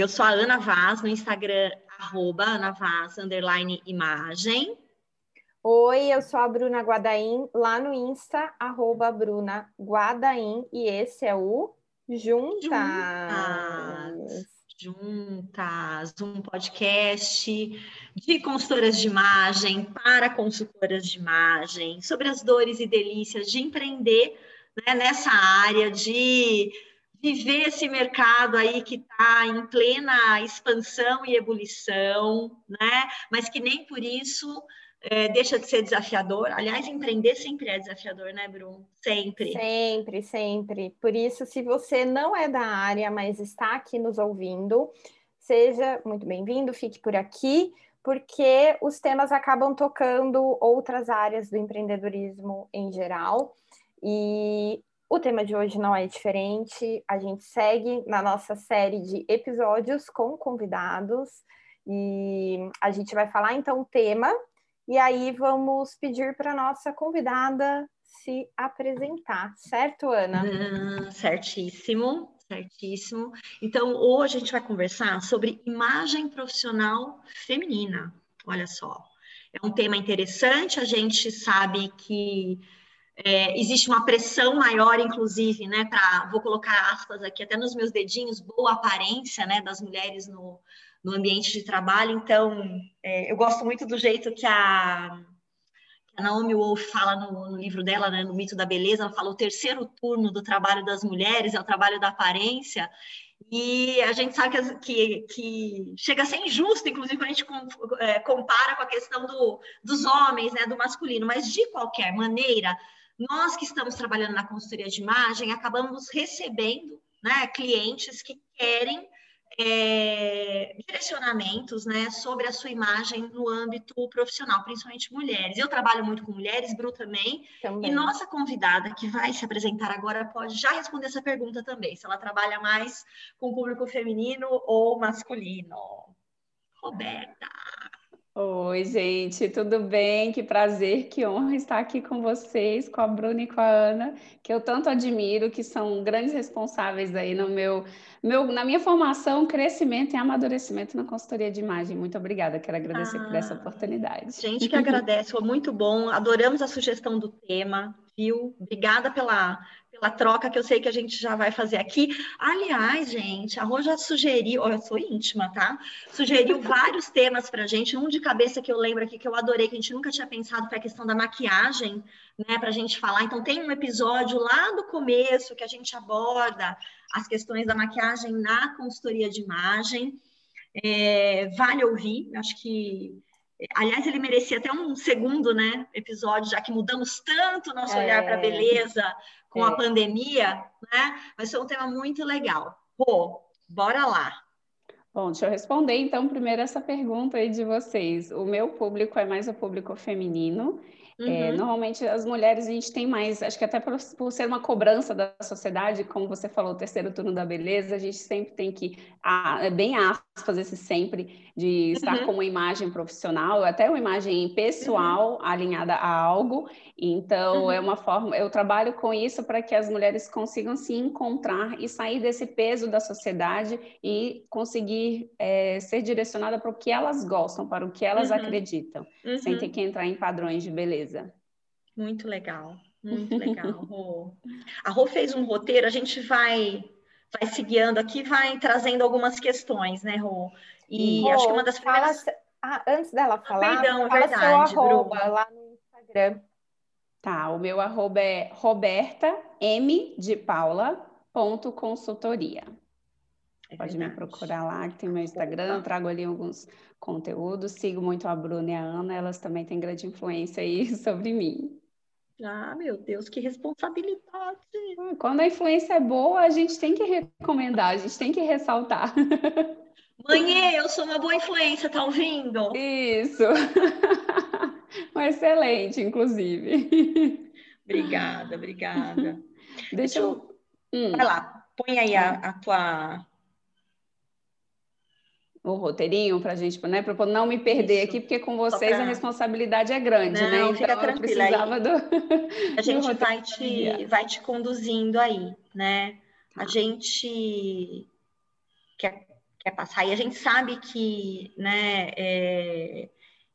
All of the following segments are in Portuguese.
Eu sou a Ana Vaz, no Instagram, arroba Ana Vaz, underline imagem. Oi, eu sou a Bruna Guadaim, lá no Insta, arroba Bruna Guadaim, e esse é o Juntas. Juntas. Um podcast de consultoras de imagem para consultoras de imagem, sobre as dores e delícias de empreender né, nessa área, de viver esse mercado aí que está em plena expansão e ebulição, né? Mas que nem por isso é, deixa de ser desafiador. Aliás, empreender sempre é desafiador, né, Bruno? Sempre. Sempre, sempre. Por isso, se você não é da área, mas está aqui nos ouvindo, seja muito bem-vindo, fique por aqui, porque os temas acabam tocando outras áreas do empreendedorismo em geral. E o tema de hoje não é diferente. A gente segue na nossa série de episódios com convidados. E a gente vai falar então o tema e aí vamos pedir para nossa convidada se apresentar, certo, Ana? Ah, certíssimo, certíssimo. Então, hoje a gente vai conversar sobre imagem profissional feminina. Olha só, é um tema interessante, a gente sabe que é, existe uma pressão maior, inclusive, né, para, vou colocar aspas aqui, até nos meus dedinhos, boa aparência, né, das mulheres no, no ambiente de trabalho. Então, é, eu gosto muito do jeito que a, a Naomi Wolf fala no, no, livro dela, né, no Mito da Beleza, ela fala o terceiro turno do trabalho das mulheres é o trabalho da aparência. E a gente sabe que, que, que chega a ser injusto, inclusive, quando a gente é, compara com a questão do, dos homens, né, do masculino. Mas, de qualquer maneira, nós que estamos trabalhando na consultoria de imagem acabamos recebendo né, clientes que querem é, direcionamentos né, sobre a sua imagem no âmbito profissional, principalmente mulheres. Eu trabalho muito com mulheres, Bru também, também, e nossa convidada que vai se apresentar agora pode já responder essa pergunta também, se ela trabalha mais com público feminino ou masculino. Roberta. Oi, gente, tudo bem? Que prazer, que honra estar aqui com vocês, com a Bruna e com a Ana, que eu tanto admiro, que são grandes responsáveis aí no meu, meu na minha formação, crescimento e amadurecimento na consultoria de imagem. Muito obrigada, quero agradecer ah, por essa ah, oportunidade. Gente que agradece, foi muito bom, adoramos a sugestão do tema, viu? Obrigada pela pela troca que eu sei que a gente já vai fazer aqui. Aliás, gente, a Rô já sugeriu, eu sou íntima, tá? Sugeriu vários temas para a gente. Um de cabeça que eu lembro aqui que eu adorei, que a gente nunca tinha pensado, foi a questão da maquiagem, né, para a gente falar. Então, tem um episódio lá do começo que a gente aborda as questões da maquiagem na consultoria de imagem. É, vale ouvir, acho que Aliás, ele merecia até um segundo né, episódio, já que mudamos tanto nosso é, olhar para a beleza com é. a pandemia, né? Mas foi um tema muito legal. Pô, bora lá. Bom, deixa eu responder então primeiro essa pergunta aí de vocês. O meu público é mais o público feminino uhum. É, normalmente as mulheres a gente tem mais, acho que até por, por, ser uma cobrança da sociedade, como você falou, o terceiro turno da beleza, a gente sempre tem que, ah, é bem aspas esse sempre, de estar uhum. com uma imagem profissional, até uma imagem pessoal uhum. alinhada a algo. Então, é uhum. uma forma, eu trabalho com isso para que as mulheres consigam se encontrar e sair desse peso da sociedade e conseguir é, ser direcionada para o que elas gostam, para o que elas uhum. acreditam, sem ter que entrar em padrões de beleza Muito legal, muito legal, Rô. A Rô fez um roteiro, a gente vai vai se guiando aqui, vai trazendo algumas questões, né, Rô? E Rô, acho que uma das primeiras... Fala, ah, antes dela falar, ah, perdão, é fala verdade, seu arroba Bruno. lá no Instagram. Tá, o meu arroba é roberta m de paula ponto consultoria. É Pode me procurar lá, que tem meu Instagram, Opa. trago ali alguns conteúdos, sigo muito a Bruna e a Ana, elas também têm grande influência aí sobre mim. Ah, meu Deus, que responsabilidade! Hum, quando a influência é boa, a gente tem que recomendar, a gente tem que ressaltar. Mãe, eu sou uma boa influência, tá ouvindo? Isso! um excelente, inclusive. Obrigada, obrigada. Deixa, Deixa eu. Hum. Vai lá, põe aí a, a tua o roteirinho para a gente, né? Para não me perder Isso. aqui, porque com vocês pra... a responsabilidade é grande, não, né? Então fica tranquila. Precisava do... A gente vai te, vai te conduzindo aí, né? A tá. gente quer quer passar. E a gente sabe que né, é,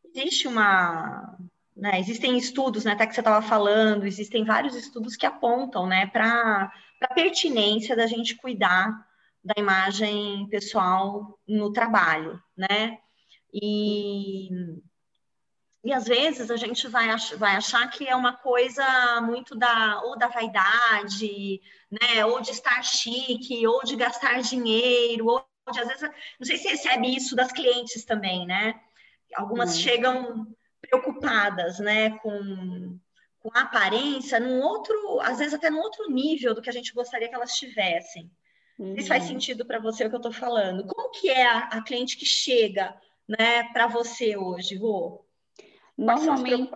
existe uma. Né, existem estudos, né, até que você estava falando, existem vários estudos que apontam né, para a pertinência da gente cuidar da imagem pessoal no trabalho, né? E, e às vezes a gente vai, ach, vai achar que é uma coisa muito da ou da vaidade, né? Ou de estar chique, ou de gastar dinheiro, ou de, às vezes, não sei se recebe isso das clientes também, né? Algumas hum. chegam preocupadas, né, com, com a aparência num outro, às vezes até num outro nível do que a gente gostaria que elas tivessem. Uhum. Isso faz sentido para você o que eu estou falando. Como que é a, a cliente que chega, né, para você hoje, Rô? Normalmente,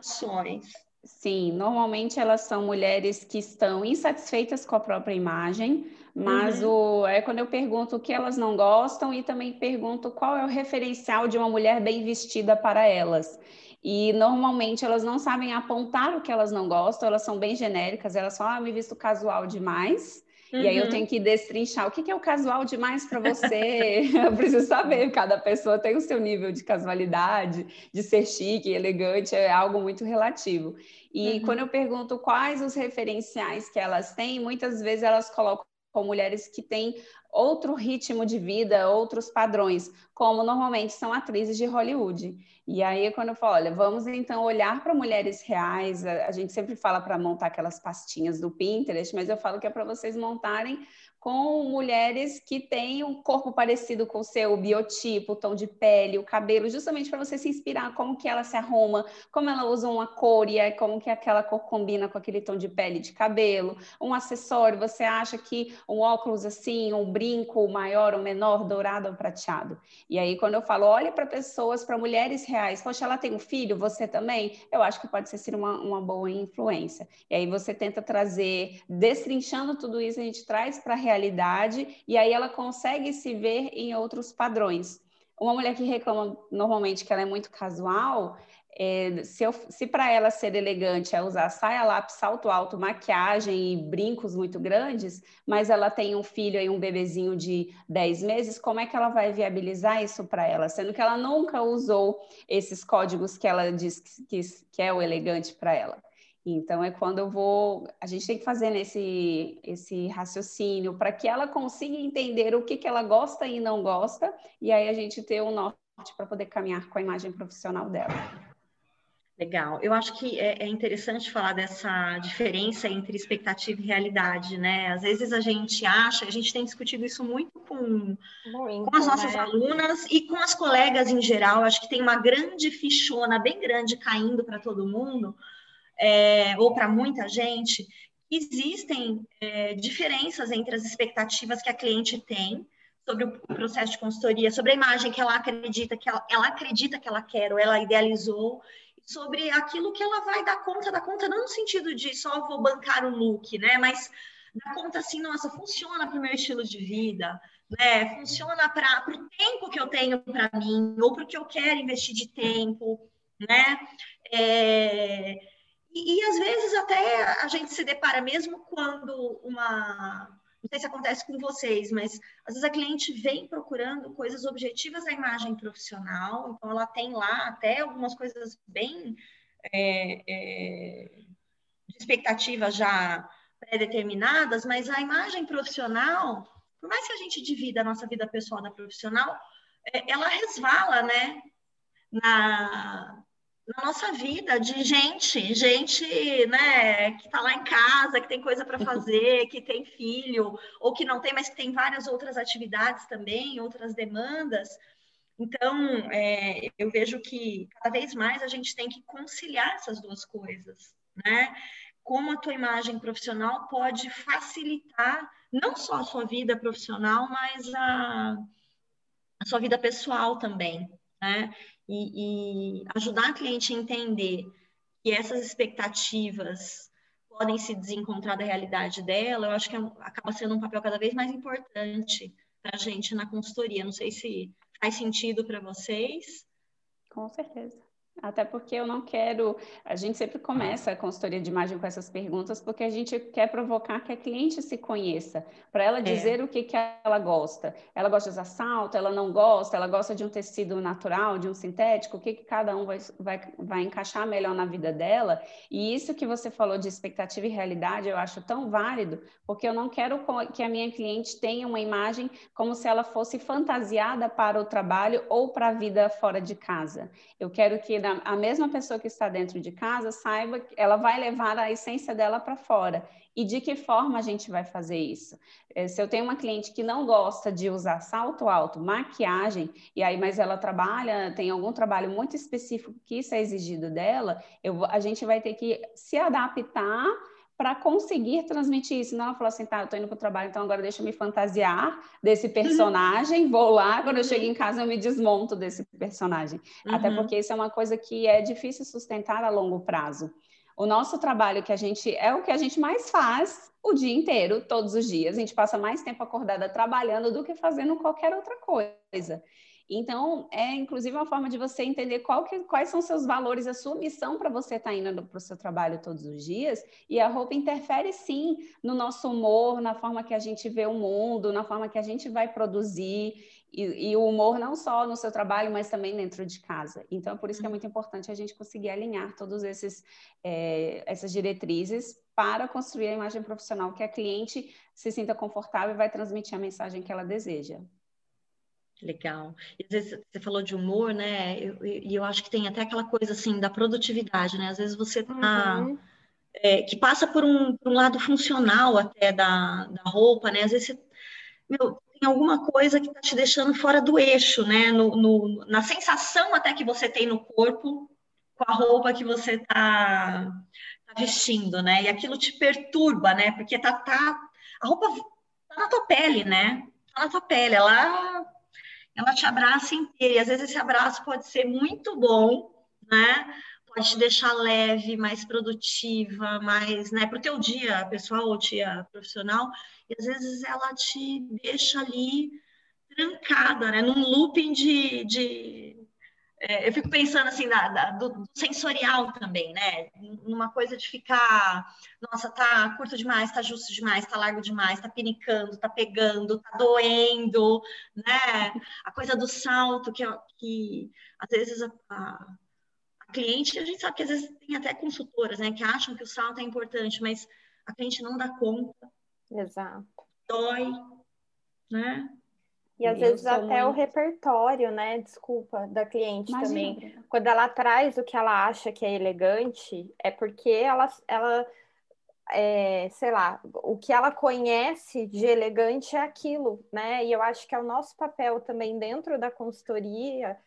sim, normalmente elas são mulheres que estão insatisfeitas com a própria imagem, mas uhum. o, é quando eu pergunto o que elas não gostam e também pergunto qual é o referencial de uma mulher bem vestida para elas. E normalmente elas não sabem apontar o que elas não gostam, elas são bem genéricas, elas falam, ah, me visto casual demais. Uhum. E aí eu uhum. tenho que destrinchar o que, que é o casual demais para você. eu preciso saber, cada pessoa tem o seu nível de casualidade, de ser chique, elegante, é algo muito relativo. E uhum. quando eu pergunto quais os referenciais que elas têm, muitas vezes elas colocam com mulheres que têm outro ritmo de vida, outros padrões, como normalmente são atrizes de Hollywood. E aí, quando eu falo, olha, vamos então olhar para mulheres reais, a, a gente sempre fala para montar aquelas pastinhas do Pinterest, mas eu falo que é para vocês montarem com mulheres que têm um corpo parecido com o seu, o biotipo, o tom de pele, o cabelo, justamente para você se inspirar como que ela se arruma, como ela usa uma cor e é como que aquela cor combina com aquele tom de pele de cabelo, um acessório, você acha que um óculos assim, um brinco maior ou menor, dourado ou prateado. E aí quando eu falo, olhe para pessoas, para mulheres reais, poxa, ela tem um filho, você também? Eu acho que pode ser uma, uma boa influência. E aí você tenta trazer, destrinchando tudo isso, a gente traz para realidade e aí ela consegue se ver em outros padrões. Uma mulher que reclama normalmente que ela é muito casual, é, se, se para ela ser elegante é usar saia lápis, salto alto, maquiagem e brincos muito grandes, mas ela tem um filho e um bebezinho de 10 meses, como é que ela vai viabilizar isso para ela? Sendo que ela nunca usou esses códigos que ela diz que, que, que é o elegante para ela. Então é quando eu vou, a gente tem que fazer esse, esse raciocínio para que ela consiga entender o que, que ela gosta e não gosta, e aí a gente ter um norte para poder caminhar com a imagem profissional dela. Legal. Eu acho que é, é, interessante falar dessa diferença entre expectativa e realidade, né? Às vezes a gente acha, a gente tem discutido isso muito com, muito, com as nossas né? alunas e com as colegas em geral. Acho que tem uma grande fichona bem grande caindo para todo mundo, é, ou para muita gente, existem é, diferenças entre as expectativas que a cliente tem sobre o processo de consultoria, sobre a imagem que ela acredita que ela, ela acredita que ela quer ou ela idealizou, sobre aquilo que ela vai dar conta, dar conta não no sentido de só vou bancar o look, né? Mas dar conta assim, nossa, funciona para o meu estilo de vida, né? Funciona para o tempo que eu tenho para mim, ou para o que eu quero investir de tempo, né? É, e, e, às vezes até a gente se depara mesmo quando uma. Não sei se acontece com vocês, mas às vezes a cliente vem procurando coisas objetivas da imagem profissional, então ela tem lá até algumas coisas bem é, é, de expectativas já pré-determinadas, mas a imagem profissional, por mais que a gente divida a nossa vida pessoal da profissional, é, ela resvala, né? Na, na nossa vida de gente, gente, né, que está lá em casa, que tem coisa para fazer, que tem filho, ou que não tem, mas que tem várias outras atividades também, outras demandas. Então, é, eu vejo que cada vez mais a gente tem que conciliar essas duas coisas, né? Como a tua imagem profissional pode facilitar não só a sua vida profissional, mas a, a sua vida pessoal também, né? E, e ajudar a cliente a entender que essas expectativas podem se desencontrar da realidade dela, eu acho que é, acaba sendo um papel cada vez mais importante para a gente na consultoria. Não sei se faz sentido para vocês. Com certeza. Até porque eu não quero. A gente sempre começa a consultoria de imagem com essas perguntas, porque a gente quer provocar que a cliente se conheça, para ela é. dizer é. o que, que ela gosta. Ela gosta de usar salto, ela não gosta, ela gosta de um tecido natural, de um sintético, o que, que cada um vai, vai, vai encaixar melhor na vida dela. E isso que você falou de expectativa e realidade, eu acho tão válido, porque eu não quero que a minha cliente tenha uma imagem como se ela fosse fantasiada para o trabalho ou para a vida fora de casa. Eu quero que a mesma pessoa que está dentro de casa saiba que ela vai levar a essência dela para fora. E de que forma a gente vai fazer isso? Eh, se eu tenho uma cliente que não gosta de usar salto alto, maquiagem, e aí, mas ela trabalha, tem algum trabalho muito específico que isso é exigido dela, eu, a gente vai ter que se adaptar para conseguir transmitir isso. Não ela falou assim, tá, eu tô indo para o trabalho, então agora deixa eu me fantasiar desse uhum. personagem, vou lá, quando eu chego em casa eu me desmonto desse personagem. Uhum. Até porque isso é uma coisa que é difícil sustentar a longo prazo. O nosso trabalho que a gente é o que a gente mais faz o dia inteiro, todos os dias. A gente passa mais tempo acordada trabalhando do que fazendo qualquer outra coisa. Então, é inclusive uma forma de você entender que, quais são seus valores, a sua missão para você estar tá indo para o seu trabalho todos os dias. E a roupa interfere sim no nosso humor, na forma que a gente vê o mundo, na forma que a gente vai produzir. E, e o humor não só no seu trabalho, mas também dentro de casa. Então, é por isso que é muito importante a gente conseguir alinhar todas é, essas diretrizes para construir a imagem profissional que a cliente se sinta confortável e vai transmitir a mensagem que ela deseja. Legal. E às vezes você falou de humor, né? E eu, eu, acho que tem até aquela coisa assim da produtividade, né? Às vezes você tá. Uhum. É, que passa por um, por um, lado funcional até da, da roupa, né? Às vezes você, meu, tem alguma coisa que está te deixando fora do eixo, né? No, no, na sensação até que você tem no corpo com a roupa que você está tá vestindo, né? E aquilo te perturba, né? Porque tá, tá a roupa tá na tua pele, né? Tá na tua pele, ela ela te abraça inteira. E às vezes esse abraço pode ser muito bom, né? Pode te deixar leve, mais produtiva, mais, né, para o teu dia pessoal ou dia profissional. E às vezes ela te deixa ali trancada, né? Num looping de, de eu fico pensando assim da, da, do, sensorial também, né? Numa coisa de ficar, nossa, tá curto demais, tá justo demais, tá largo demais, tá pinicando, tá pegando, tá doendo, né? A coisa do salto, que, que às vezes a, a, a cliente, a gente sabe que às vezes tem até consultoras, né, que acham que o salto é importante, mas a cliente não dá conta. Exato. Dói, né? E às vezes até muito... o repertório, né? Desculpa, da cliente Imagina. também. Quando ela traz o que ela acha que é elegante, é porque ela, ela é, sei lá, o que ela conhece de elegante é aquilo, né? E eu acho que é o nosso papel também dentro da consultoria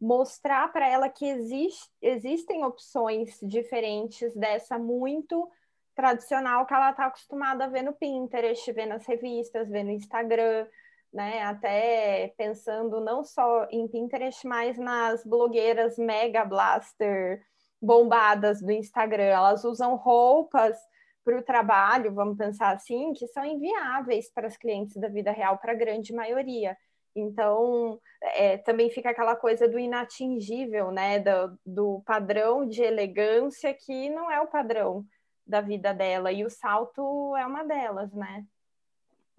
mostrar para ela que existe, existem opções diferentes dessa muito tradicional que ela está acostumada a ver no Pinterest, ver nas revistas, ver no Instagram né? Até pensando não só em Pinterest, mas nas blogueiras mega blaster bombadas do Instagram. Elas usam roupas para o trabalho, vamos pensar assim, que são inviáveis para as clientes da vida real, para a grande maioria. Então, é, também fica aquela coisa do inatingível, né? Do, do padrão de elegância que não é o padrão da vida dela. E o salto é uma delas, né?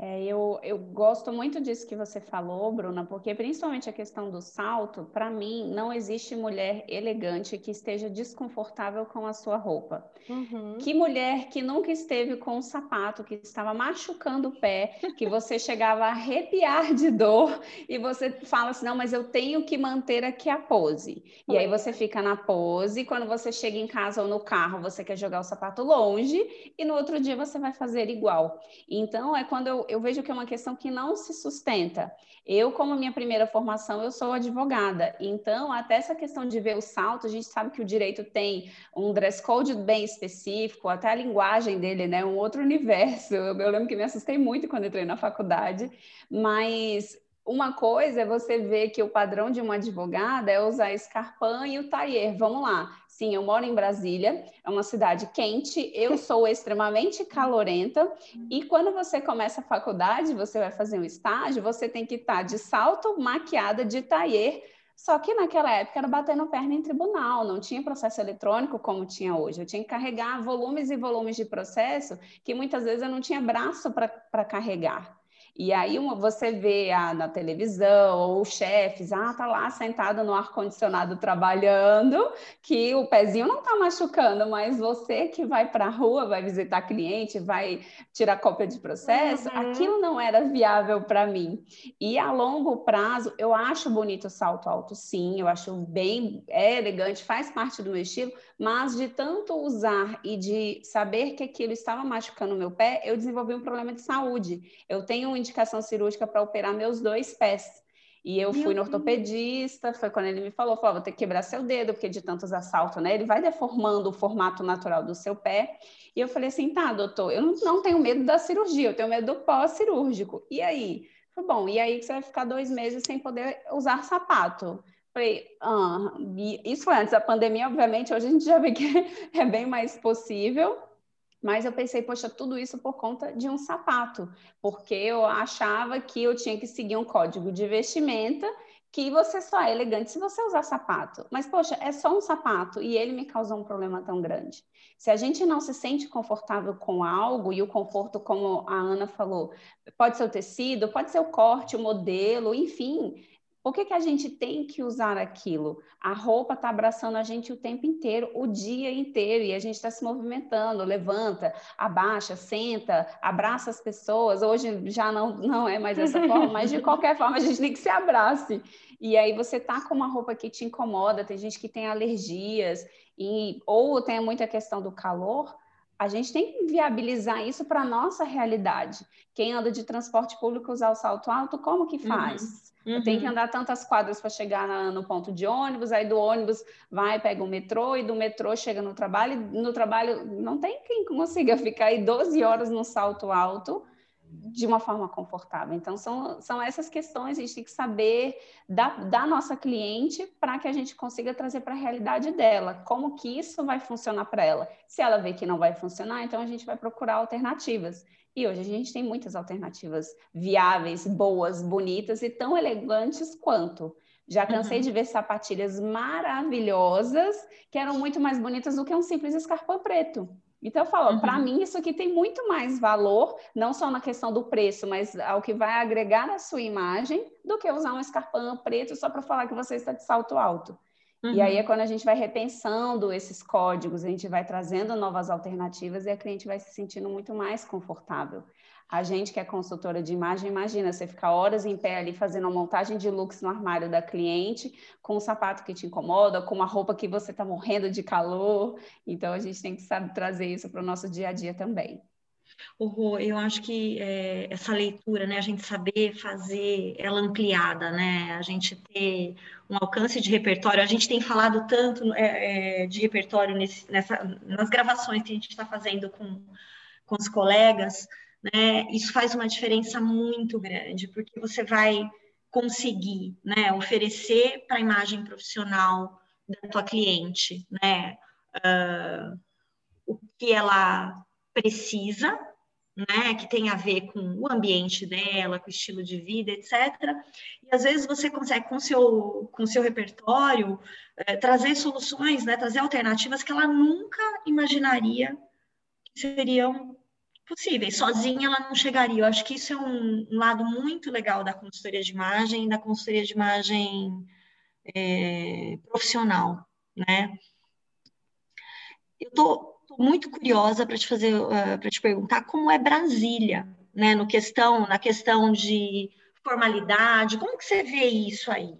É, eu, eu gosto muito disso que você falou, Bruna, porque principalmente a questão do salto, para mim, não existe mulher elegante que esteja desconfortável com a sua roupa. Uhum. Que mulher que nunca esteve com um sapato que estava machucando o pé, que você chegava a arrepiar de dor e você fala assim: não, mas eu tenho que manter aqui a pose. E aí você fica na pose, quando você chega em casa ou no carro, você quer jogar o sapato longe e no outro dia você vai fazer igual. Então, é quando eu eu vejo que é uma questão que não se sustenta. Eu, como minha primeira formação, eu sou advogada. Então, até essa questão de ver o salto, a gente sabe que o direito tem um dress code bem específico, até a linguagem dele, né? Um outro universo. Eu, eu lembro que me assustei muito quando entrei na faculdade, mas uma coisa é você ver que o padrão de uma advogada é usar escarpão e o taier. Vamos lá. Sim, eu moro em Brasília, é uma cidade quente, eu sou extremamente calorenta, e quando você começa a faculdade, você vai fazer um estágio, você tem que estar de salto, maquiada, de taier, Só que naquela época era batendo perna em tribunal, não tinha processo eletrônico como tinha hoje. Eu tinha que carregar volumes e volumes de processo que muitas vezes eu não tinha braço para carregar. E aí você vê ah, na televisão, ou chefes, ah, tá lá sentado no ar-condicionado trabalhando, que o pezinho não tá machucando, mas você que vai para a rua, vai visitar cliente, vai tirar cópia de processo, uhum. aquilo não era viável para mim. E a longo prazo, eu acho bonito o salto alto, sim, eu acho bem é elegante, faz parte do meu estilo, mas de tanto usar e de saber que aquilo estava machucando o meu pé, eu desenvolvi um problema de saúde. Eu tenho um indicação cirúrgica para operar meus dois pés. E eu fui no ortopedista, foi quando ele me falou, falou, vou ter que quebrar seu dedo, porque de tantos assaltos, né? Ele vai deformando o formato natural do seu pé. E eu falei assim, tá, doutor, eu não, tenho medo da cirurgia, eu tenho medo do pós-cirúrgico. E aí? Foi bom, e aí você vai ficar dois meses sem poder usar sapato. Falei, ah, isso foi antes da pandemia, obviamente, hoje a gente já vê que é bem mais possível. Mas eu pensei, poxa, tudo isso por conta de um sapato, porque eu achava que eu tinha que seguir um código de vestimenta que você só é elegante se você usar sapato. Mas, poxa, é só um sapato e ele me causou um problema tão grande. Se a gente não se sente confortável com algo, e o conforto, como a Ana falou, pode ser o tecido, pode ser o corte, o modelo, enfim, por que, que a gente tem que usar aquilo? A roupa está abraçando a gente o tempo inteiro, o dia inteiro, e a gente está se movimentando, levanta, abaixa, senta, abraça as pessoas. Hoje já não, não é mais dessa forma, mas de qualquer forma a gente tem que se abrace. E aí você tá com uma roupa que te incomoda, tem gente que tem alergias, e, ou tem muita questão do calor, a gente tem que viabilizar isso para a nossa realidade. Quem anda de transporte público usar o salto alto, como que faz? Uhum. Uhum. Tenho que andar tantas quadras para chegar na, no ponto de ônibus, aí do ônibus vai, pega o metrô, e do metrô chega no trabalho, e no trabalho não tem quem consiga ficar aí 12 horas no salto alto de uma forma confortável. Então, são, são essas questões, a gente tem que saber da, da nossa cliente para que a gente consiga trazer para a realidade dela, como que isso vai funcionar para ela. Se ela vê que não vai funcionar, então a gente vai procurar alternativas. E hoje a gente tem muitas alternativas viáveis, boas, bonitas e tão elegantes quanto. Já cansei uhum. de ver sapatilhas maravilhosas que eram muito mais bonitas do que um simples escarpão preto. Então, eu falo, uhum. para mim, isso aqui tem muito mais valor, não só na questão do preço, mas ao que vai agregar a sua imagem, do que usar um escarpão preto só para falar que você está de salto alto. Uhum. E aí é uhum. quando a gente vai repensando esses códigos, a gente vai trazendo novas alternativas e a cliente vai se sentindo muito mais confortável. A gente que é consultora de imagem, imagina você ficar horas em pé ali fazendo uma montagem de looks no armário da cliente, com um sapato que te incomoda, com uma roupa que você está morrendo de calor. Então a gente tem que saber trazer isso para o nosso dia a dia também. Eu acho que é, essa leitura, né, a gente saber fazer ela ampliada, né, a gente ter um alcance de repertório, a gente tem falado tanto é, é, de repertório nesse, nessa, nas gravações que a gente está fazendo com, com os colegas, né, isso faz uma diferença muito grande, porque você vai conseguir, né, oferecer para a imagem profissional da tua cliente, né, uh, o que ela precisa, né, que tem a ver com o ambiente dela, com o estilo de vida, etc. E às vezes você consegue, com seu, com seu repertório, é, trazer soluções, né, trazer alternativas que ela nunca imaginaria que seriam possíveis. Sozinha ela não chegaria. Eu acho que isso é um, um lado muito legal da consultoria de imagem, da consultoria de imagem é, profissional, né? Eu tô muito curiosa para te fazer, uh, eh, para te perguntar como é Brasília, né? No questão, na questão de formalidade, como que você vê isso aí?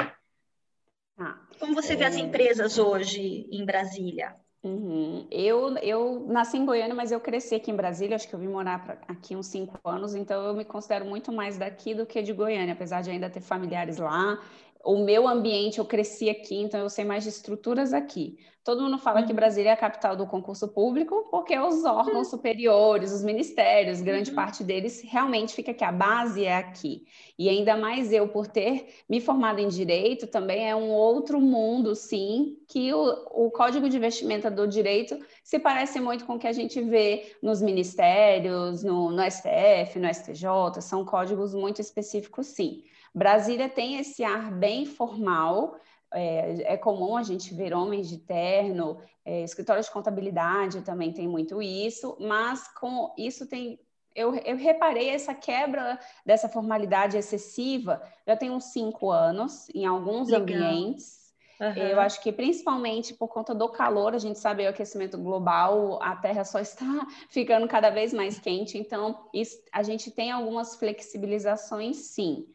Ah, como você vê as é. empresas hoje em Brasília? Uhum. Eu, eu nasci em Goiânia, mas eu cresci aqui em Brasília, acho que eu vim morar pra, aqui uns cinco anos, então eu me considero muito mais daqui do que de Goiânia, apesar de ainda ter familiares lá o meu ambiente, eu cresci aqui, então eu sei mais de estruturas aqui. Todo mundo fala uhum. que Brasília é a capital do concurso público, porque os órgãos uhum. superiores, os ministérios, grande uhum. parte deles realmente fica aqui, a base é aqui. E ainda mais eu, por ter me formado em direito, também é um outro mundo, sim, que o, o código de vestimenta do direito se parece muito com o que a gente vê nos ministérios, no, no STF, no STJ, são códigos muito específicos, sim. Brasília tem esse ar bem formal, é, é, comum a gente ver homens de terno, é, escritórios de contabilidade também tem muito isso, mas com isso tem. Eu, eu reparei essa quebra dessa formalidade excessiva já tem uns cinco anos em alguns Legal. ambientes. Uhum. Eu acho que principalmente por conta do calor, a gente sabe o aquecimento global, a Terra só está ficando cada vez mais quente, então isso, a gente tem algumas flexibilizações, sim.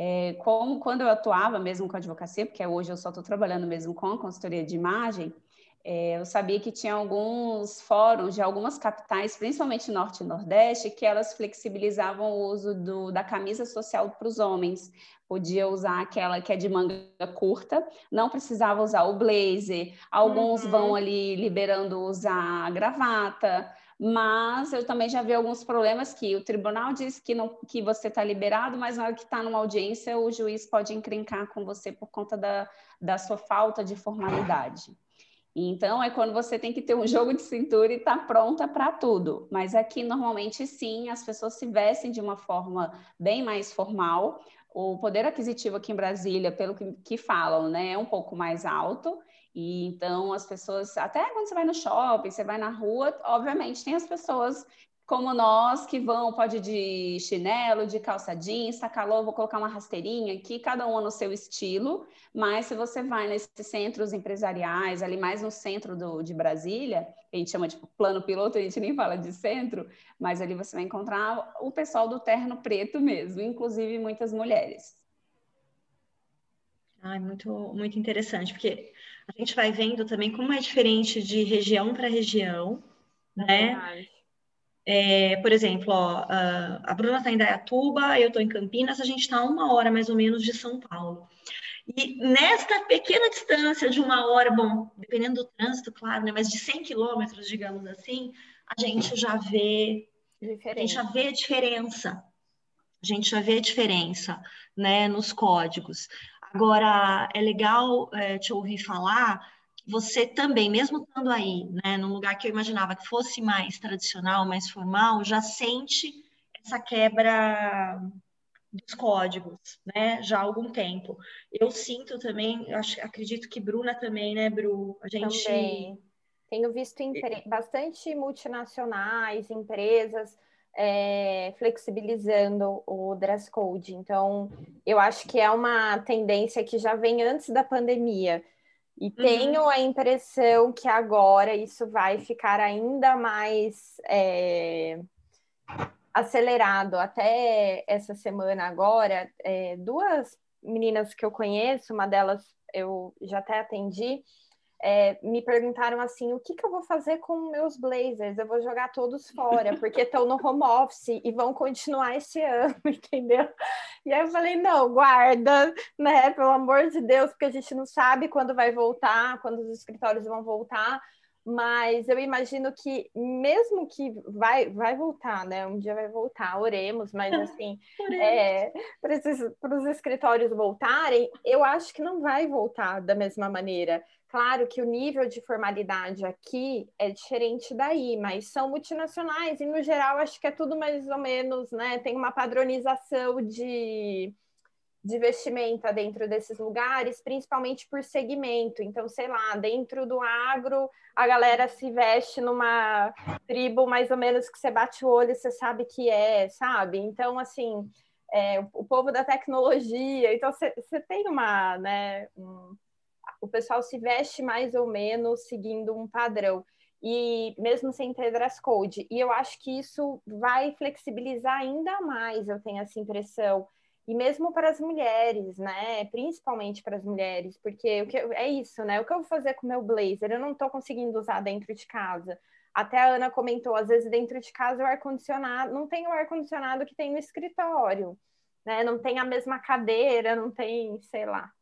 É, como quando eu atuava mesmo com a advocacia, porque hoje eu só estou trabalhando mesmo com a consultoria de imagem, é, eu sabia que tinha alguns fóruns de algumas capitais, principalmente Norte e Nordeste, que elas flexibilizavam o uso do, da camisa social para os homens. Podia usar aquela que é de manga curta, não precisava usar o blazer. Alguns uhum. vão ali liberando usar gravata mas eu também já vi alguns problemas que o tribunal diz que, não, que você está liberado, mas na hora que está numa audiência, o juiz pode encrencar com você por conta da, da sua falta de formalidade. Então, é quando você tem que ter um jogo de cintura e estar tá pronta para tudo. Mas aqui, normalmente, sim, as pessoas se vestem de uma forma bem mais formal. O poder aquisitivo aqui em Brasília, pelo que, que falam, né, é um pouco mais alto. E então as pessoas, até quando você vai no shopping, você vai na rua, obviamente tem as pessoas como nós que vão, pode de chinelo, de calça jeans, tá calor, vou colocar uma rasteirinha aqui, cada um no seu estilo, mas se você vai nesses centros empresariais, ali mais no centro do, de Brasília, a gente chama de plano piloto, a gente nem fala de centro, mas ali você vai encontrar o pessoal do terno preto mesmo, inclusive muitas mulheres. Ai, muito, muito interessante, porque a gente vai vendo também como é diferente de região para região, né? É, por exemplo, ó, a Bruna está em Dayatuba, eu estou em Campinas, a gente está a uma hora mais ou menos de São Paulo. E nesta pequena distância de uma hora, bom, dependendo do trânsito, claro, né, mas de 100 quilômetros, digamos assim, a gente já vê, a gente já vê a diferença. A gente já vê a diferença, né, nos códigos. Agora, é legal é, te ouvir falar você também, mesmo estando aí, né, num lugar que eu imaginava que fosse mais tradicional, mais formal, já sente essa quebra dos códigos, né, já há algum tempo. Eu sinto também, acho, acredito que Bruna também, né, Bru? A gente... Também. Tenho visto bastante multinacionais, empresas é, flexibilizando o dress code. Então, eu acho que é uma tendência que já vem antes da pandemia. E uhum. tenho a impressão que agora isso vai ficar ainda mais é, acelerado. Até essa semana agora, é, duas meninas que eu conheço, uma delas eu já até atendi, é, me perguntaram assim: o que, que eu vou fazer com meus blazers? Eu vou jogar todos fora, porque estão no home office e vão continuar esse ano, entendeu? E aí eu falei: não, guarda, né? Pelo amor de Deus, porque a gente não sabe quando vai voltar, quando os escritórios vão voltar. Mas eu imagino que, mesmo que vai, vai voltar, né? Um dia vai voltar, oremos, mas assim, é, para os escritórios voltarem, eu acho que não vai voltar da mesma maneira. Claro que o nível de formalidade aqui é diferente daí, mas são multinacionais e, no geral, acho que é tudo mais ou menos, né? Tem uma padronização de, de vestimenta dentro desses lugares, principalmente por segmento. Então, sei lá, dentro do agro, a galera se veste numa tribo mais ou menos que você bate o olho e você sabe que é, sabe? Então, assim, é, o povo da tecnologia, então você tem uma, né? Um, o pessoal se veste mais ou menos seguindo um padrão e mesmo sem ter dress code. E eu acho que isso vai flexibilizar ainda mais, eu tenho essa impressão. E mesmo para as mulheres, né? Principalmente para as mulheres, porque o que é isso, né? O que eu vou fazer com meu blazer? Eu não estou conseguindo usar dentro de casa. Até a Ana comentou, às vezes dentro de casa o ar-condicionado, não tem o ar-condicionado que tem no escritório, né? Não tem a mesma cadeira, não tem, sei lá.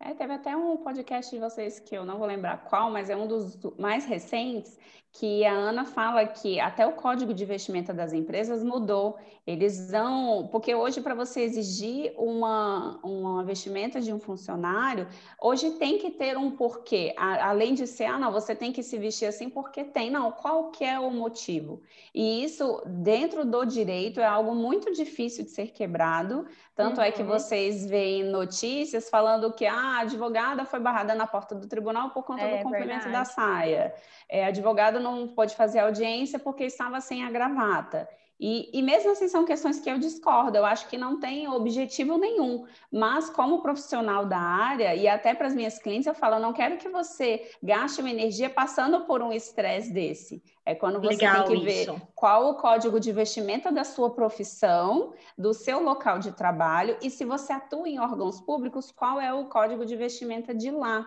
É, teve até um podcast de vocês que eu não vou lembrar qual, mas é um dos mais recentes, que a Ana fala que até o código de vestimenta das empresas mudou. Eles vão, porque hoje para você exigir uma, uma vestimenta de um funcionário, hoje tem que ter um porquê. A, além de ser, ah, não, você tem que se vestir assim porque tem. Não, qual que é o motivo? E isso, dentro do direito, é algo muito difícil de ser quebrado. Tanto uhum. é que uhum. vocês veem notícias falando que, ah, a advogada foi barrada na porta do tribunal por conta é, do comprimento verdade. da saia. É, a advogada não pode fazer audiência porque estava sem a gravata. E, e, mesmo assim são questões que eu discordo, eu acho que não tem objetivo nenhum, mas como profissional da área, e até para as minhas clientes, eu falo, eu não quero que você gaste uma energia passando por um estresse desse. É quando você Legal tem que ver isso. qual o código de vestimenta da sua profissão, do seu local de trabalho, e se você atua em órgãos públicos, qual é o código de vestimenta de lá.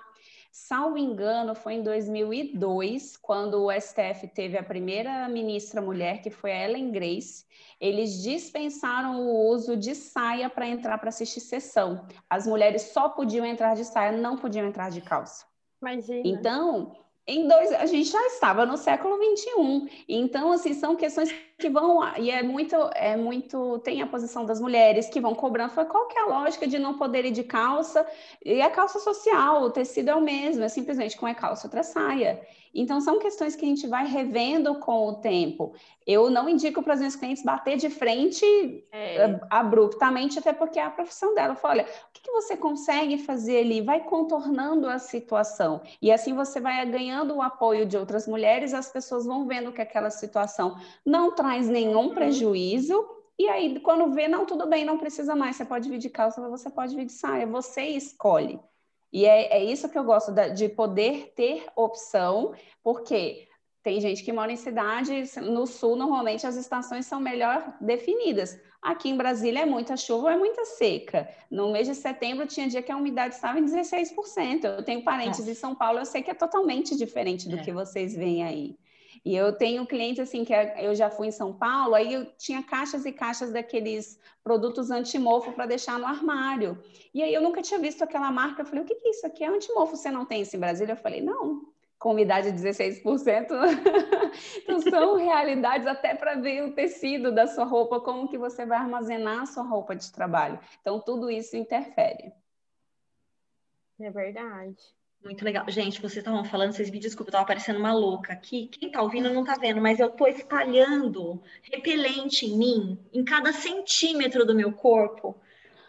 Salvo engano, foi em 2002, quando o STF teve a primeira ministra mulher, que foi a Ellen Grace. Eles dispensaram o uso de saia para entrar para assistir sessão. As mulheres só podiam entrar de saia, não podiam entrar de calça. Imagina. Então, em dois, a gente já estava no século 21. Então, assim, são questões que vão e é muito é muito tem a posição das mulheres que vão cobrando foi qual que é a lógica de não poder ir de calça? E a calça social o tecido é o mesmo é simplesmente com é calça outra saia. Então são questões que a gente vai revendo com o tempo. Eu não indico para os meus clientes bater de frente é. abruptamente até porque é a profissão dela. Falo, olha o que, que você consegue fazer ali? Vai contornando a situação. E assim você vai ganhando o apoio de outras mulheres as pessoas vão vendo que aquela situação não traz traz nenhum prejuízo. E aí, quando vê, não, tudo bem, não precisa mais, você pode vir de calça, você pode vir de saia, você escolhe. E é, é isso que eu gosto de, de poder ter opção, porque tem gente que mora em cidades, no sul, normalmente as estações são melhor definidas. Aqui em Brasília é muita chuva, é muita seca. No mês de setembro tinha dia que a umidade estava em 16%. Eu tenho parentes Nossa. em São Paulo, eu sei que é totalmente diferente do é. que vocês veem aí. E eu tenho clientes assim que é, eu já fui em São Paulo, aí eu tinha caixas e caixas daqueles produtos antimofo para deixar no armário. E aí eu nunca tinha visto aquela marca, eu falei: "O que é isso aqui? É antimofo, você não tem isso em Brasília?" Eu falei: "Não, com umidade de 16%. então são realidades até para ver o tecido da sua roupa, como que você vai armazenar a sua roupa de trabalho. Então tudo isso interfere. É verdade. Muito legal. Gente, vocês estavam falando, vocês me desculpem, eu estava parecendo uma louca aqui. Quem está ouvindo não está vendo, mas eu estou espalhando repelente em mim, em cada centímetro do meu corpo,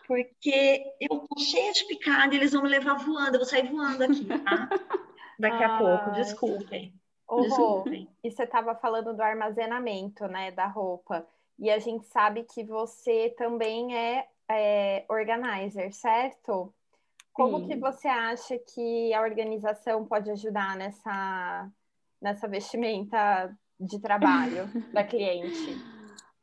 porque eu tô cheia de picada e eles vão me levar voando, eu vou sair voando aqui, tá? Daqui a pouco, desculpem. Oh, desculpem. E você estava falando do armazenamento, né, da roupa. E a gente sabe que você também é, é organizer, certo? Como Sim. que você acha que a organização pode ajudar nessa, nessa vestimenta de trabalho da cliente?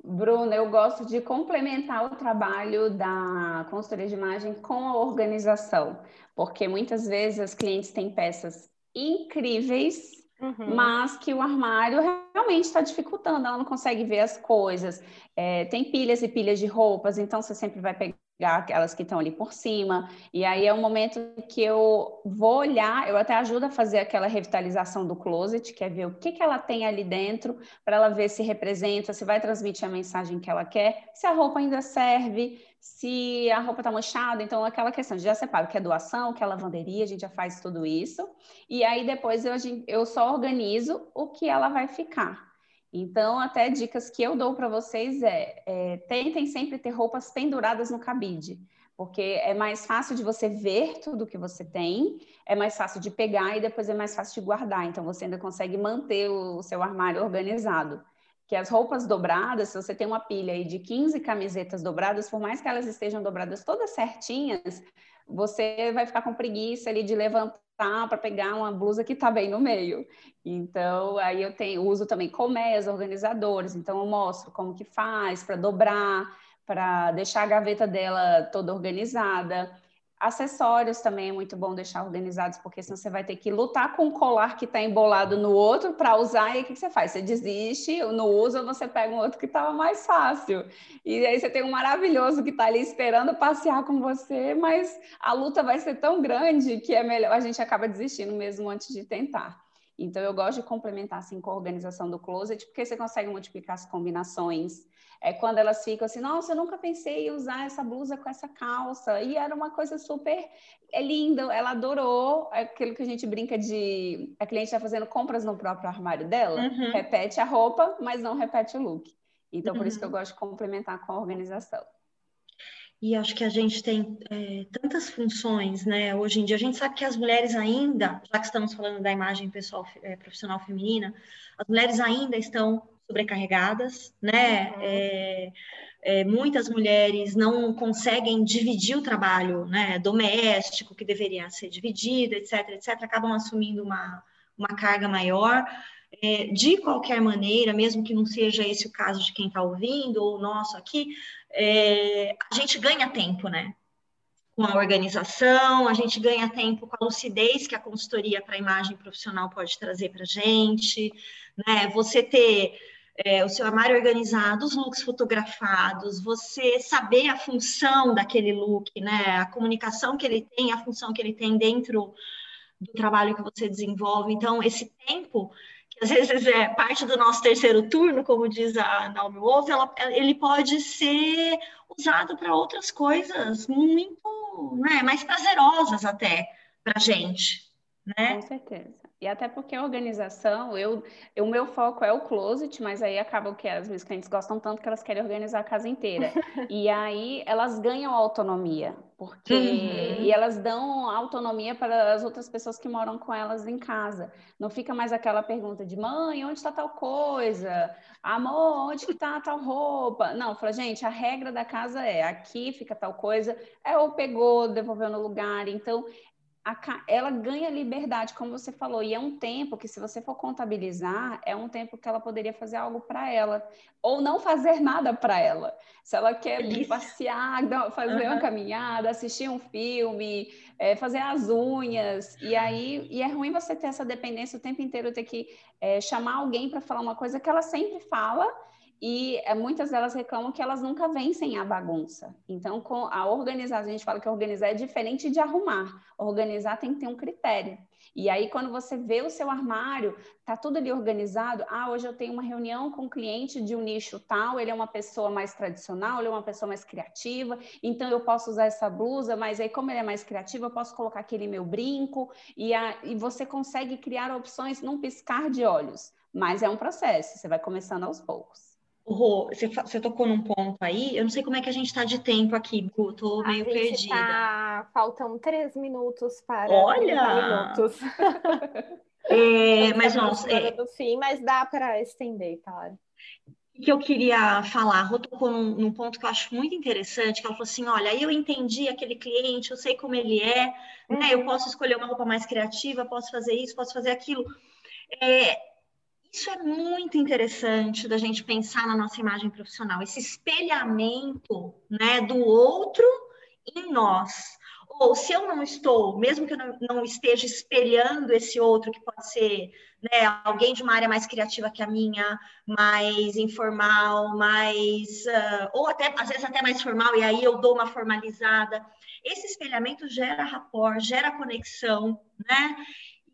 Bruna, eu gosto de complementar o trabalho da consultoria de imagem com a organização, porque muitas vezes as clientes têm peças incríveis, uhum. mas que o armário realmente está dificultando, ela não consegue ver as coisas. É, tem pilhas e pilhas de roupas, então você sempre vai pegar aquelas que estão ali por cima. E aí é um momento que eu vou olhar, eu até ajudo a fazer aquela revitalização do closet, que é ver o que, que ela tem ali dentro, para ela ver se representa, se vai transmitir a mensagem que ela quer, se a roupa ainda serve, se a roupa está manchada. Então, aquela questão já separo que é doação, que é lavanderia, a gente já faz tudo isso. E aí depois eu, eu só organizo o que ela vai ficar. Então, até dicas que eu dou para vocês é, é, tentem sempre ter roupas penduradas no cabide, porque é mais fácil de você ver tudo que você tem, é mais fácil de pegar e depois é mais fácil de guardar. Então, você ainda consegue manter o, seu armário organizado. Que as roupas dobradas, se você tem uma pilha aí de 15 camisetas dobradas, por mais que elas estejam dobradas todas certinhas, você vai ficar com preguiça ali de levantar para pegar uma blusa que está bem no meio. Então, aí eu tenho, uso também colmeias organizadores, então eu mostro como que faz para dobrar, para deixar a gaveta dela toda organizada. Acessórios também é muito bom deixar organizados, porque senão você vai ter que lutar com o colar que está embolado no outro para usar, e o que você faz? Você desiste, uso, ou você pega um outro que estava mais fácil. E aí você tem um maravilhoso que está ali esperando passear com você, mas a luta vai ser tão grande que é melhor, a gente acaba desistindo mesmo antes de tentar. Então, eu gosto de complementar assim com a organização do closet, porque você consegue multiplicar as combinações. É quando elas ficam assim, nossa, eu nunca pensei em usar essa blusa com essa calça. E era uma coisa super é linda, ela adorou aquilo que a gente brinca de a cliente está fazendo compras no próprio armário dela, uhum. repete a roupa, mas não repete o look. Então, por uhum. isso que eu uhum. gosto de complementar com a organização. e acho que a gente tem é, tantas funções, né? Hoje em dia, a gente sabe que as mulheres ainda, já que estamos falando da imagem pessoal é, profissional feminina, as mulheres ainda estão sobrecarregadas, né? Uhum. É, é, muitas mulheres não conseguem dividir o trabalho né, doméstico, que deveria ser dividido, etc., etc., acabam assumindo uma, uma carga maior. É, de qualquer maneira, mesmo que não seja esse o caso de quem está ouvindo, ou nosso aqui, é, a gente ganha tempo, né? Com a organização, a gente ganha tempo com a lucidez que a consultoria para a imagem profissional pode trazer para a gente, né? Você ter é, o seu armário organizado, os looks fotografados, você saber a função daquele look, né? A comunicação que ele tem, a função que ele tem dentro do trabalho que você desenvolve. Então, esse tempo, que às vezes é parte do nosso terceiro turno, como diz a Naomi Wolf, ela, ele pode ser usado para outras coisas muito né, mais prazerosas até para a gente. Né? Com certeza. E até porque a organização, eu, o meu foco é o closet, mas aí acaba que às vezes clientes gostam tanto que elas querem organizar a casa inteira. e aí elas ganham autonomia, porque uhum. e elas dão autonomia para as outras pessoas que moram com elas em casa. Não fica mais aquela pergunta de mãe, onde está tal coisa? Amor, onde está tal roupa? Não, fala, gente, a regra da casa é aqui fica tal coisa, é ou pegou, devolveu no lugar. Então, ela ganha liberdade, como você falou, e é um tempo que, se você for contabilizar, é um tempo que ela poderia fazer algo para ela, ou não fazer nada para ela. Se ela quer Delícia. passear, fazer uhum. uma caminhada, assistir um filme, é, fazer as unhas, e aí e é ruim você ter essa dependência o tempo inteiro, ter que é, chamar alguém para falar uma coisa que ela sempre fala e é, muitas delas reclamam que elas nunca vencem a bagunça. Então, com a organizar, a gente fala que organizar é diferente de arrumar. Organizar tem que ter um critério. E aí, quando você vê o seu armário, tá tudo ali organizado. Ah, hoje eu tenho uma reunião com um cliente de um nicho tal, ele é uma pessoa mais tradicional, ele é uma pessoa mais criativa, então eu posso usar essa blusa, mas aí, como ele é mais criativo, eu posso colocar aquele meu brinco, e, a, e você consegue criar opções num piscar de olhos. Mas é um processo, você vai começando aos poucos. Rô, você, você, tocou num ponto aí, eu não sei como é que a gente está de tempo aqui, Bu, tô meio a perdida. Tá... Faltam três minutos para Olha! minutos. é, mas não, é... do fim, mas dá para estender, claro. O que eu queria falar, Rô tocou num, num, ponto que eu acho muito interessante, que ela falou assim, olha, eu entendi aquele cliente, eu sei como ele é, uhum. né? Eu uhum. posso escolher uma roupa mais criativa, posso fazer isso, posso fazer aquilo. É, isso é muito interessante da gente pensar na nossa imagem profissional, esse espelhamento né, do outro em nós. Ou se eu não estou, mesmo que eu não, esteja espelhando esse outro, que pode ser né, alguém de uma área mais criativa que a minha, mais informal, mais. Uh, ou até, às vezes, até mais formal, e aí eu dou uma formalizada. Esse espelhamento gera rapport, gera conexão, né?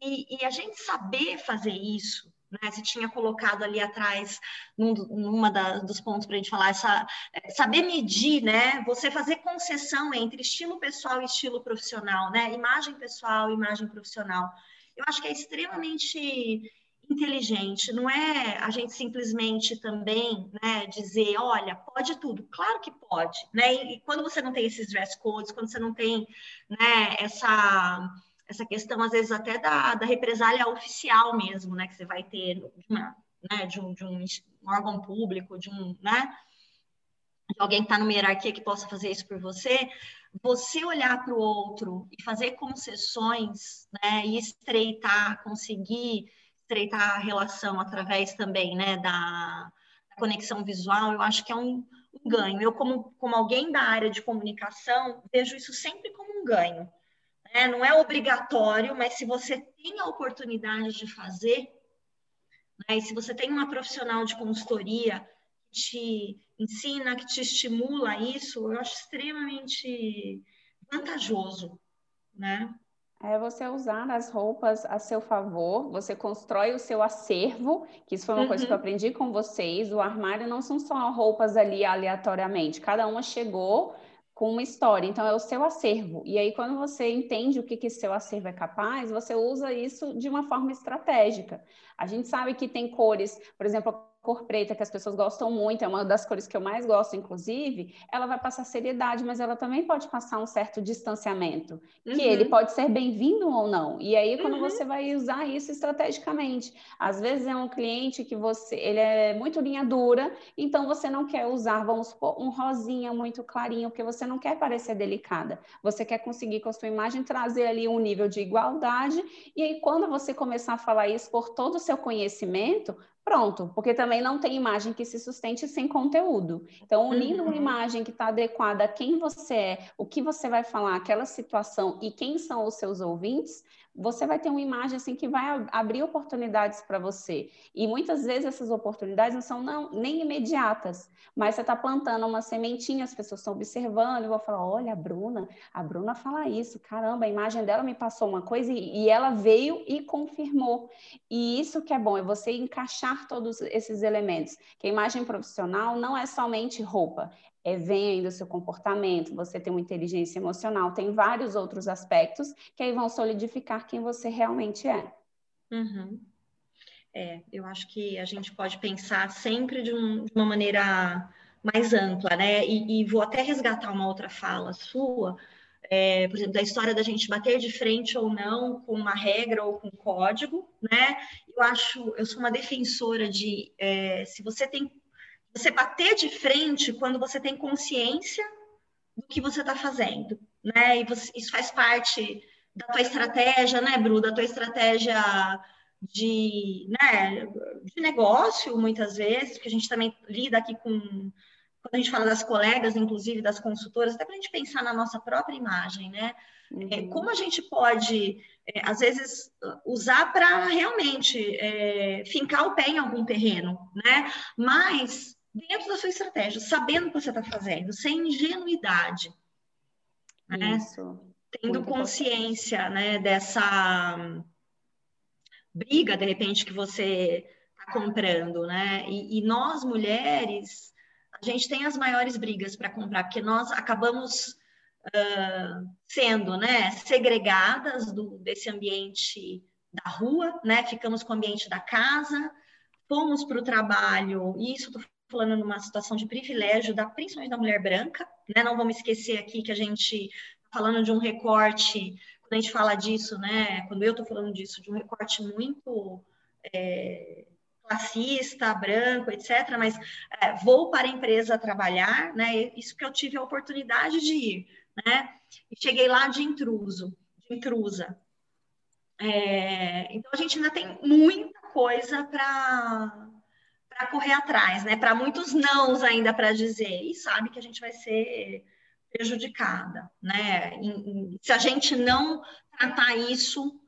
E, e a gente saber fazer isso, né? Você tinha colocado ali atrás, num, numa da, dos pontos para a gente falar, essa, é, saber medir, né? Você fazer concessão entre estilo pessoal e estilo profissional, né? Imagem pessoal imagem profissional. Eu acho que é extremamente inteligente, não é a gente simplesmente também né, dizer, olha, pode tudo, claro que pode, né? E, e quando você não tem esses dress codes, quando você não tem né, essa essa questão, às vezes, até da, da represália oficial mesmo, né? Que você vai ter de, uma, né, de, um, de um, órgão público, de um, né? De alguém que está numa hierarquia que possa fazer isso por você, você olhar para o outro e fazer concessões, né? E estreitar, conseguir estreitar a relação através também, né? Da, da conexão visual, eu acho que é um, um ganho. Eu, como, como alguém da área de comunicação, vejo isso sempre como um ganho né? Não é obrigatório, mas se você tem a oportunidade de fazer, né? e se você tem uma profissional de consultoria que te ensina, que te estimula isso, eu acho extremamente vantajoso, né? É você usar as roupas a seu favor, você constrói o seu acervo, que isso foi uma uhum. coisa que eu uhum. aprendi com vocês. O armário não são só roupas ali aleatoriamente, cada uma chegou com uma história. Então, é o seu acervo. E aí, quando você entende o que, que seu acervo é capaz, você usa isso de uma forma estratégica. A gente sabe que tem cores, por exemplo, cor preta, que as pessoas gostam muito, é uma das cores que eu mais gosto, inclusive, ela vai passar seriedade, mas ela também pode passar um certo distanciamento, uhum. que ele pode ser bem-vindo ou não. E aí, quando uhum. você vai usar isso estrategicamente, às vezes é um cliente que você, ele é muito linha dura, então você não quer usar, vamos supor, um rosinha muito clarinho, porque você não quer parecer delicada. Você quer conseguir com a sua imagem trazer ali um nível de igualdade, e aí quando você começar a falar isso por todo o seu conhecimento, pronto, porque também não tem imagem que se sustente sem conteúdo. Então, unindo uhum. uma imagem que está adequada a quem você é, o que você vai falar, aquela situação e quem são os seus ouvintes, você vai ter uma imagem assim que vai abrir oportunidades para você. E muitas vezes essas oportunidades não são não, nem imediatas, mas você está plantando uma sementinha, as pessoas estão observando, e vão falar: olha, a Bruna, a Bruna fala isso, caramba, a imagem dela me passou uma coisa e, e ela veio e confirmou. E isso que é bom, é você encaixar todos esses elementos. Que a imagem profissional não é somente roupa, é, vem ainda o seu comportamento, você tem uma inteligência emocional, tem vários outros aspectos que aí vão solidificar quem você realmente é. Uhum. É, eu acho que a gente pode pensar sempre de, um, de uma maneira mais ampla, né? E, e, vou até resgatar uma outra fala sua, é, por exemplo, da história da gente bater de frente ou não com uma regra ou com um código, né? Eu acho, eu sou uma defensora de é, se você tem você bater de frente quando você tem consciência do que você está fazendo, né? E você, isso faz parte da tua estratégia, né, Bru? Da tua estratégia de, né, de negócio, muitas vezes, que a gente também lida aqui com, quando a gente fala das colegas, inclusive das consultoras, até para a gente pensar na nossa própria imagem, né? É, uhum. Como a gente pode, é, às vezes, usar para realmente é, fincar o pé em algum terreno, né? Mas dentro da sua estratégia, sabendo o que você está fazendo, sem ingenuidade. Né? Isso. Tendo Muito consciência né, dessa briga, de repente, que você está comprando, né? E, e, nós, mulheres, a gente tem as maiores brigas para comprar, porque nós acabamos uh, sendo né, segregadas do, desse ambiente da rua, né? Ficamos com o ambiente da casa, fomos para o trabalho, e isso estou falando numa situação de privilégio, da, principalmente da mulher branca, né? Não vamos esquecer aqui que a gente tá falando de um recorte, quando a gente fala disso, né? Quando eu estou falando disso, de um recorte muito é, classista, branco, etc. Mas é, vou para a empresa trabalhar, né? Isso que eu tive a oportunidade de ir, né? E cheguei lá de intruso, de intrusa. É, então a gente ainda tem muita coisa para para correr atrás, né? Para muitos nãos ainda para dizer, e sabe que a gente vai ser prejudicada, né? E, e, se a gente não tratar isso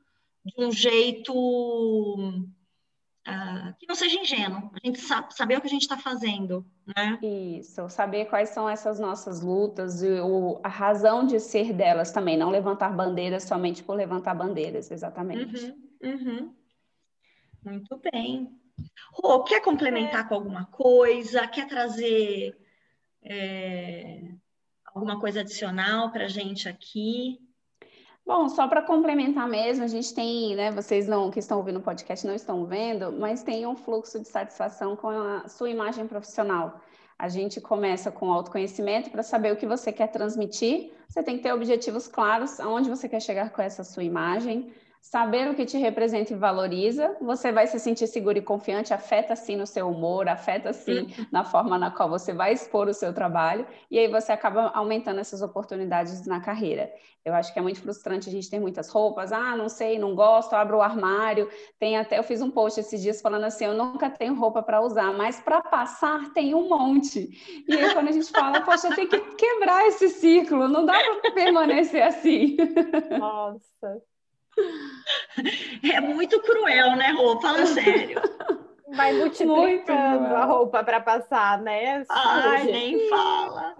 de um jeito uh, que não seja ingênuo, a gente sabe, saber o que a gente está fazendo, né? Isso, saber quais são essas nossas lutas e o, a razão de ser delas também, não levantar bandeiras somente por levantar bandeiras, exatamente. Uhum, uhum. Muito bem. Rô, quer complementar é. com alguma coisa? Quer trazer é, alguma coisa adicional para a gente aqui? Bom, só para complementar mesmo, a gente tem, né? Vocês não que estão ouvindo o podcast não estão vendo, mas tem um fluxo de satisfação com a sua imagem profissional. A gente começa com autoconhecimento para saber o que você quer transmitir. Você tem que ter objetivos claros, aonde você quer chegar com essa sua imagem saber o que te representa e valoriza, você vai se sentir seguro e confiante, afeta sim no seu humor, afeta sim uhum. na forma na qual você vai expor o seu trabalho, e aí você acaba aumentando essas oportunidades na carreira. Eu acho que é muito frustrante a gente ter muitas roupas, ah, não sei, não gosto, abro o armário, tem até, eu fiz um post esses dias falando assim, eu nunca tenho roupa para usar, mas para passar tem um monte. E aí quando a gente fala, poxa, tem que quebrar esse ciclo, não dá para permanecer assim. Nossa. É muito cruel, né, Rô? Fala sério. Vai multiplicando a roupa para passar, né? Ai, nem fala.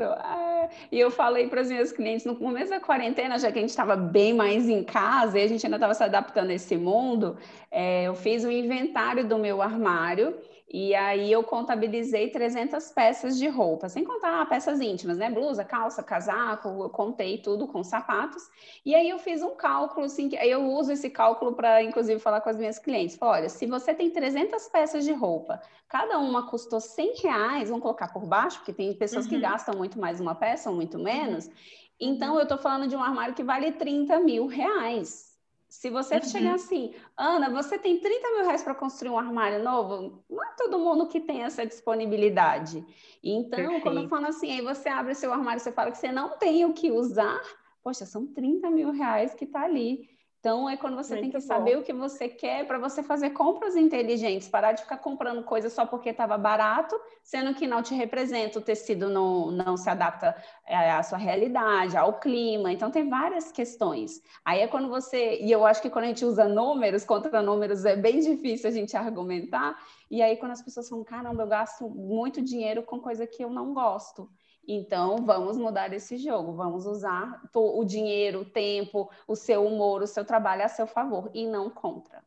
E eu falei para os meus clientes, no começo da quarentena, já que a gente estava bem mais em casa e a gente ainda estava se adaptando a esse mundo, é, eu fiz um inventário do meu armário e aí eu contabilizei 300 peças de roupa, sem contar peças íntimas, né? Blusa, calça, casaco, eu contei tudo com sapatos. E aí eu fiz um cálculo, assim, que eu uso esse cálculo para, inclusive, falar com as minhas clientes. Falei, olha, se você tem 300 peças de roupa, cada uma custou 100 reais, vamos colocar por baixo, porque tem pessoas uhum. que gastam muito mais uma peça ou muito menos. Uhum. Então, eu estou falando de um armário que vale 30 mil reais. Se você uhum. chegar assim, Ana, você tem 30 mil reais para construir um armário novo, não é todo mundo que tem essa disponibilidade. Então, Perfeito. quando eu falo assim, aí você abre seu armário, você fala que você não tem o que usar, poxa, são 30 mil reais que está ali. Então, é quando você Muito tem que bom. saber o que você quer para você fazer compras inteligentes, parar de ficar comprando coisas só porque estava barato, sendo que não te representa, o tecido não, não se adapta é, à sua realidade, ao clima. Então, tem várias questões. Aí é quando você. E eu acho que quando a gente usa números contra números, é bem difícil a gente argumentar. E aí, quando as pessoas falam, caramba, eu gasto muito dinheiro com coisa que eu não gosto. Então, vamos mudar esse jogo, vamos usar o dinheiro, o tempo, o seu humor, o seu trabalho a seu favor e não contra.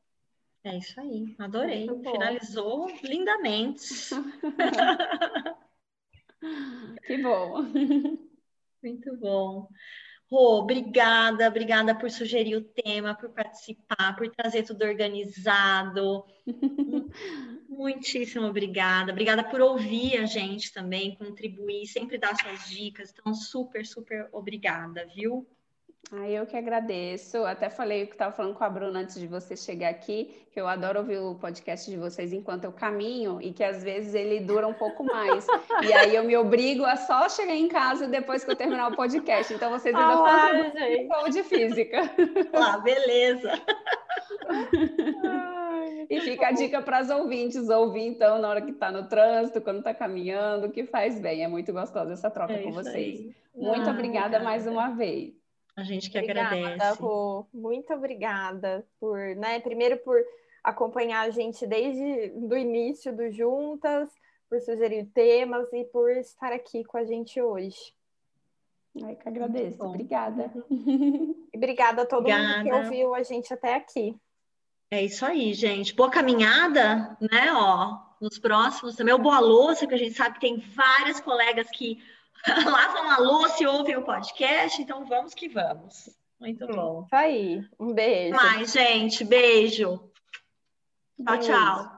É isso aí, adorei. Finalizou lindamente. que bom. Muito bom. Rô, obrigada, obrigada por sugerir o tema, por participar, por trazer tudo organizado. Muitíssimo obrigada. Obrigada por ouvir a gente também, contribuir, sempre dar suas dicas. Então, super, super obrigada, viu? Ah, eu que agradeço. Até falei o que estava falando com a Bruna antes de você chegar aqui, que eu adoro ouvir o podcast de vocês enquanto eu caminho e que às vezes ele dura um pouco mais. e aí eu me obrigo a só chegar em casa depois que eu terminar o podcast. Então vocês ainda ah, contribuem saúde física. Ah, beleza. E fica a dica para as ouvintes ouvir, então, na hora que está no trânsito, quando está caminhando, que faz bem. É muito gostosa essa troca é com vocês. Aí. Muito ah, obrigada mais uma vez. A gente que obrigada, agradece. Rô. Muito obrigada por, né? Primeiro por acompanhar a gente desde do início do Juntas, por sugerir temas e por estar aqui com a gente hoje. Ai, que agradeço. Obrigada. E obrigada a todo obrigada. mundo que ouviu a gente até aqui. É isso aí, gente. Boa caminhada, né? Ó, nos próximos também. O Boa Louça, que a gente sabe que tem várias colegas que lavam a louça e ouvem o podcast, então vamos que vamos. Muito bom. Isso aí. Um beijo. Mais, gente. Beijo. Tchau, tchau.